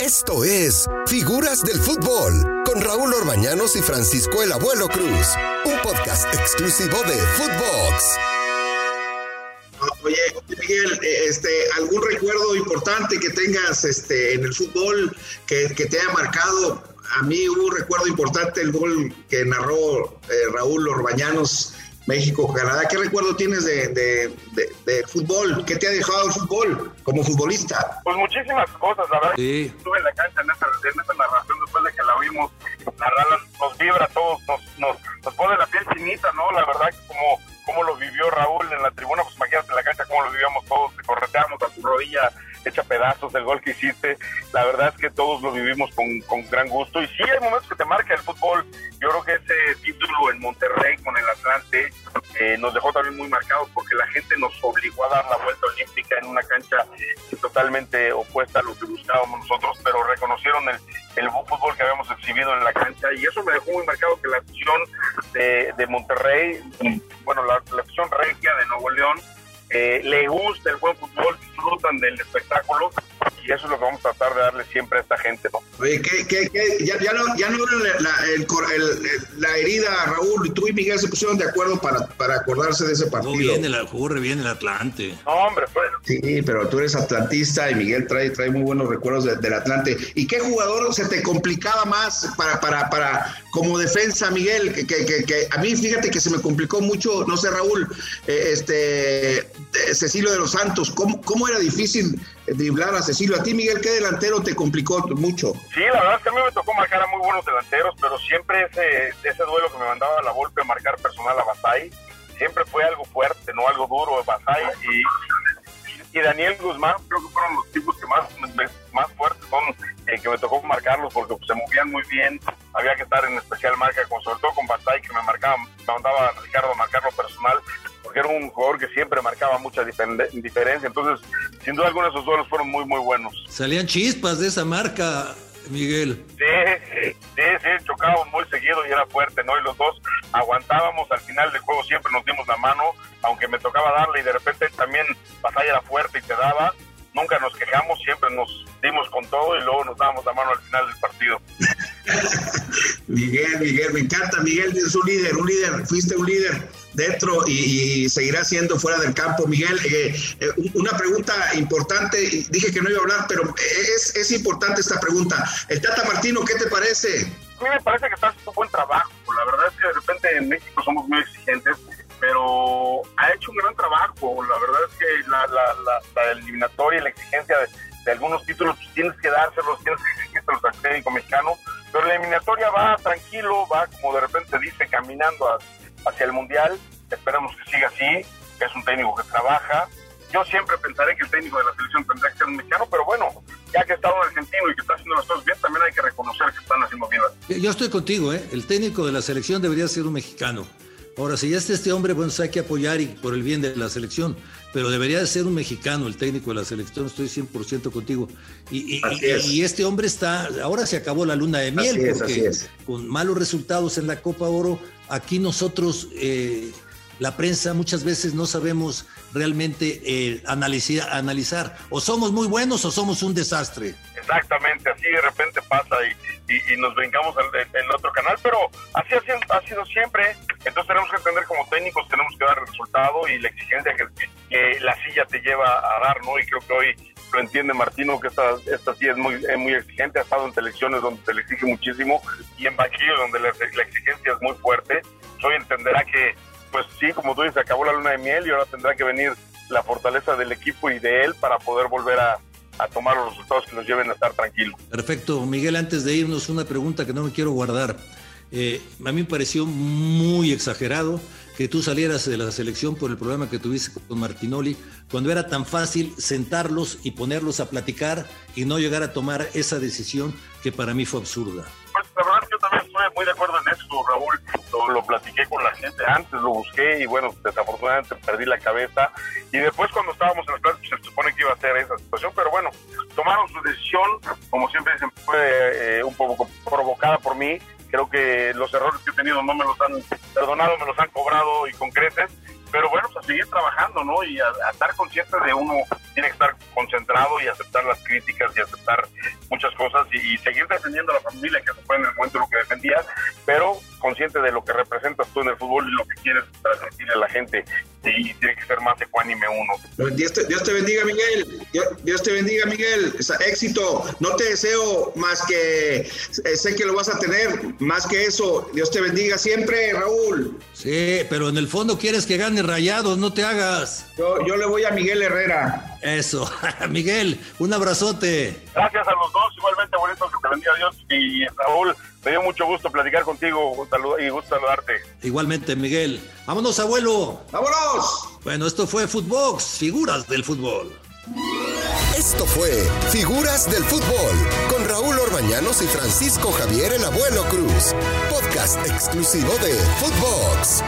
Esto es Figuras del Fútbol con Raúl Orbañanos y Francisco el Abuelo Cruz, un podcast exclusivo de Footbox. Oye, Miguel, eh, este, ¿algún recuerdo importante que tengas este, en el fútbol que, te haya marcado? A mí hubo un recuerdo importante, el gol que narró eh, Raúl Orbañanos México, Canadá. ¿Qué recuerdo tienes de, de, fútbol? ¿Qué te ha dejado el fútbol como futbolista? Pues muchísimas cosas, la verdad. Sí. Estuve en la cancha en esa, en esa narración después de que la vimos narrar, nos vibra a todos, nos, nos, nos, pone la piel chinita, ¿no? La verdad pedazos del gol que hiciste. La verdad es que todos lo vivimos con, con gran gusto. Y sí, hay momentos que te marca el fútbol. Yo creo que ese título en Monterrey con el Atlante eh, nos dejó también muy marcados porque la gente nos obligó a dar la vuelta olímpica en una cancha totalmente opuesta a lo que buscábamos nosotros, pero reconocieron el, el fútbol que habíamos exhibido en la cancha y eso me dejó muy marcado que la afición de, Monterrey, bueno, la, la regia de Nuevo León, eh, le gusta el buen fútbol, disfrutan del espectáculo y eso es lo que vamos a tratar de darle siempre a esta gente, ¿no? Oye, ¿qué, qué, qué? Ya, ya, no, ya no la, el, la herida, Raúl, tú y Miguel se pusieron de acuerdo para, para acordarse de ese partido. Bien el, jugó bien el Atlante. No, hombre, pues. Sí, pero tú eres atlantista y Miguel trae, trae muy buenos recuerdos del Atlante. ¿Y qué jugador se te complicaba más para, para, para como defensa, Miguel? Que, que, que, a mí, fíjate que se me complicó mucho, no sé, Raúl, eh, este eh, Cecilio de los Santos, ¿cómo, cómo era difícil driblar a Cecilio? A ti, Miguel, ¿qué delantero te complicó mucho? Sí, la verdad es que a mí me tocó marcar a muy buenos delanteros, pero siempre ese, ese duelo que me mandaba la golpe a marcar personal a Basay, siempre fue algo fuerte, no algo duro, Basay y, y Daniel Guzmán, creo que fueron los tipos que más, más fuertes son, eh, que me tocó marcarlos porque pues, se movían muy bien, había que estar en especial marca, con, sobre todo con Basay, que me marcaba, me mandaba a Ricardo a marcarlo personal, porque era un jugador que siempre marcaba mucha diferencia. Entonces, sin duda alguna, esos duelos fueron muy, muy buenos. Salían chispas de esa marca, Miguel. Sí, sí, sí, chocábamos muy seguido y era fuerte, ¿no? Y los dos aguantábamos al final del juego, siempre nos dimos la mano, aunque me tocaba darle y de repente también batalla era fuerte y te daba. Nunca nos quejamos, siempre nos dimos con todo y luego nos dábamos la mano al final del partido. Miguel, Miguel, me encanta. Miguel es un líder, un líder, fuiste un líder dentro y, seguirá siendo fuera del campo. Miguel, eh, eh, una pregunta importante, dije que no iba a hablar, pero es, es importante esta pregunta. El Tata Martino, ¿qué te parece? A mí me parece que está haciendo un buen trabajo. La verdad es que de repente en México somos muy exigentes, pero ha hecho un gran trabajo. La verdad es que la, la, la, eliminatoria y la exigencia de, algunos títulos pues, tienes que dárselos, tienes que exigírselos al técnico mexicano, pero la eliminatoria va tranquilo, va como de repente dice, caminando a hacia el Mundial. Esperemos que siga así, es un técnico que trabaja. Yo siempre pensaré que el técnico de la selección tendrá que ser un mexicano, pero bueno, ya que está un argentino y que está haciendo las cosas bien, también hay que reconocer que están haciendo bien Yo estoy contigo, ¿eh? El técnico de la selección debería ser un mexicano. Ahora, si ya está este hombre, bueno, hay que apoyar y por el bien de la selección, pero debería de ser un mexicano el técnico de la selección, estoy 100% contigo. Y, y, este hombre está, ahora se acabó la luna de miel, porque con malos resultados en la Copa Oro, aquí nosotros, eh, la prensa, muchas veces no sabemos realmente eh, analizar, analizar, o somos muy buenos o somos un desastre. Exactamente, así de repente pasa y, nos en el otro canal, pero así ha sido, siempre. Entonces tenemos que entender como técnicos, tenemos que dar el resultado y la exigencia que, la silla te lleva a dar, ¿no? Y creo que hoy lo entiende Martino, que esta, esta silla es muy, muy exigente, ha estado en selecciones donde se le exige muchísimo y en banquillos donde la, exigencia es muy fuerte. Hoy entenderá que, pues sí, como tú dices, acabó la luna de miel y ahora tendrá que venir la fortaleza del equipo y de él para poder volver a, a tomar los resultados que nos lleven a estar tranquilos. Perfecto. Miguel, antes de irnos, una pregunta que no me quiero guardar. Eh, a mí me pareció muy exagerado que tú salieras de la selección por el problema que tuviste con Martinoli, cuando era tan fácil sentarlos y ponerlos a platicar y no llegar a tomar esa decisión que para mí fue absurda. Pues la verdad yo también estoy muy de acuerdo en eso, Raúl. Lo, platiqué con la gente antes, lo busqué y bueno, desafortunadamente perdí la cabeza. Y después cuando estábamos en plan, pues, se supone que iba a ser esa situación, pero bueno, tomaron su decisión, como siempre dicen, fue eh, un poco provocada por mí. Creo que los errores que he tenido no me los han perdonado, me los han cobrado y con pero bueno, pues a seguir trabajando, ¿no? Y a, estar consciente de uno tiene que estar concentrado y aceptar las críticas y aceptar muchas cosas y, seguir defendiendo a la familia que fue en el momento lo que defendía, pero consciente de lo que representas tú en el fútbol y lo que quieres transmitirle a la gente y tiene que ser más ecuánime uno. Dios te, bendiga, Miguel. Dios, te bendiga, Miguel. éxito. No te deseo más que, eh, sé que lo vas a tener, más que eso. Dios te bendiga siempre, Raúl. Sí, pero en el fondo quieres que gane Rayados, no te hagas. Yo, yo le voy a Miguel Herrera. Eso. Miguel, un abrazote. Gracias a los dos, igualmente bonito que te bendiga Dios. Y Raúl, me dio mucho gusto platicar contigo y gusto saludarte. Igualmente, Miguel. Vámonos, abuelo. ¡Vámonos! Bueno, esto fue Footbox, figuras del fútbol. Esto fue Figuras del Fútbol con Raúl Orbañanos y Francisco Javier el Abuelo Cruz. Podcast exclusivo de Footbox.